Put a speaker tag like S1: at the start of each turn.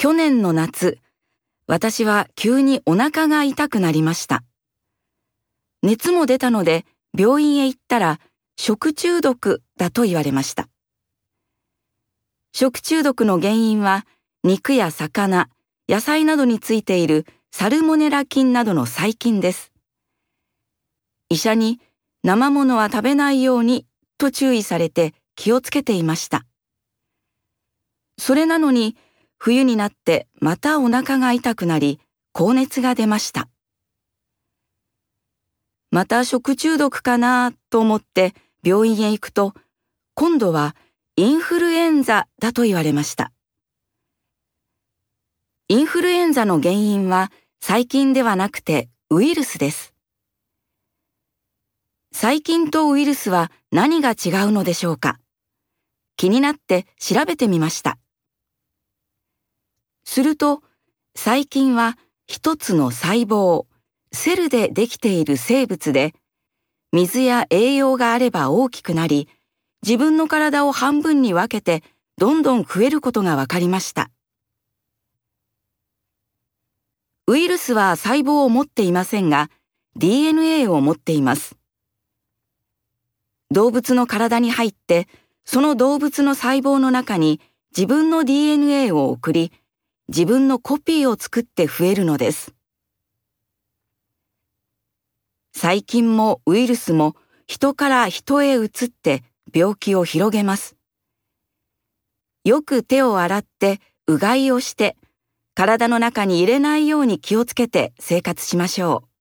S1: 去年の夏、私は急にお腹が痛くなりました。熱も出たので病院へ行ったら食中毒だと言われました。食中毒の原因は肉や魚、野菜などについているサルモネラ菌などの細菌です。医者に生ものは食べないようにと注意されて気をつけていました。それなのに冬になってまたお腹が痛くなり高熱が出ました。また食中毒かなと思って病院へ行くと今度はインフルエンザだと言われました。インフルエンザの原因は細菌ではなくてウイルスです。細菌とウイルスは何が違うのでしょうか気になって調べてみました。すると、細菌は一つの細胞、セルでできている生物で、水や栄養があれば大きくなり、自分の体を半分に分けてどんどん増えることが分かりました。ウイルスは細胞を持っていませんが、DNA を持っています。動物の体に入って、その動物の細胞の中に自分の DNA を送り、自分のコピーを作って増えるのです。細菌もウイルスも人から人へ移って病気を広げます。よく手を洗ってうがいをして体の中に入れないように気をつけて生活しましょう。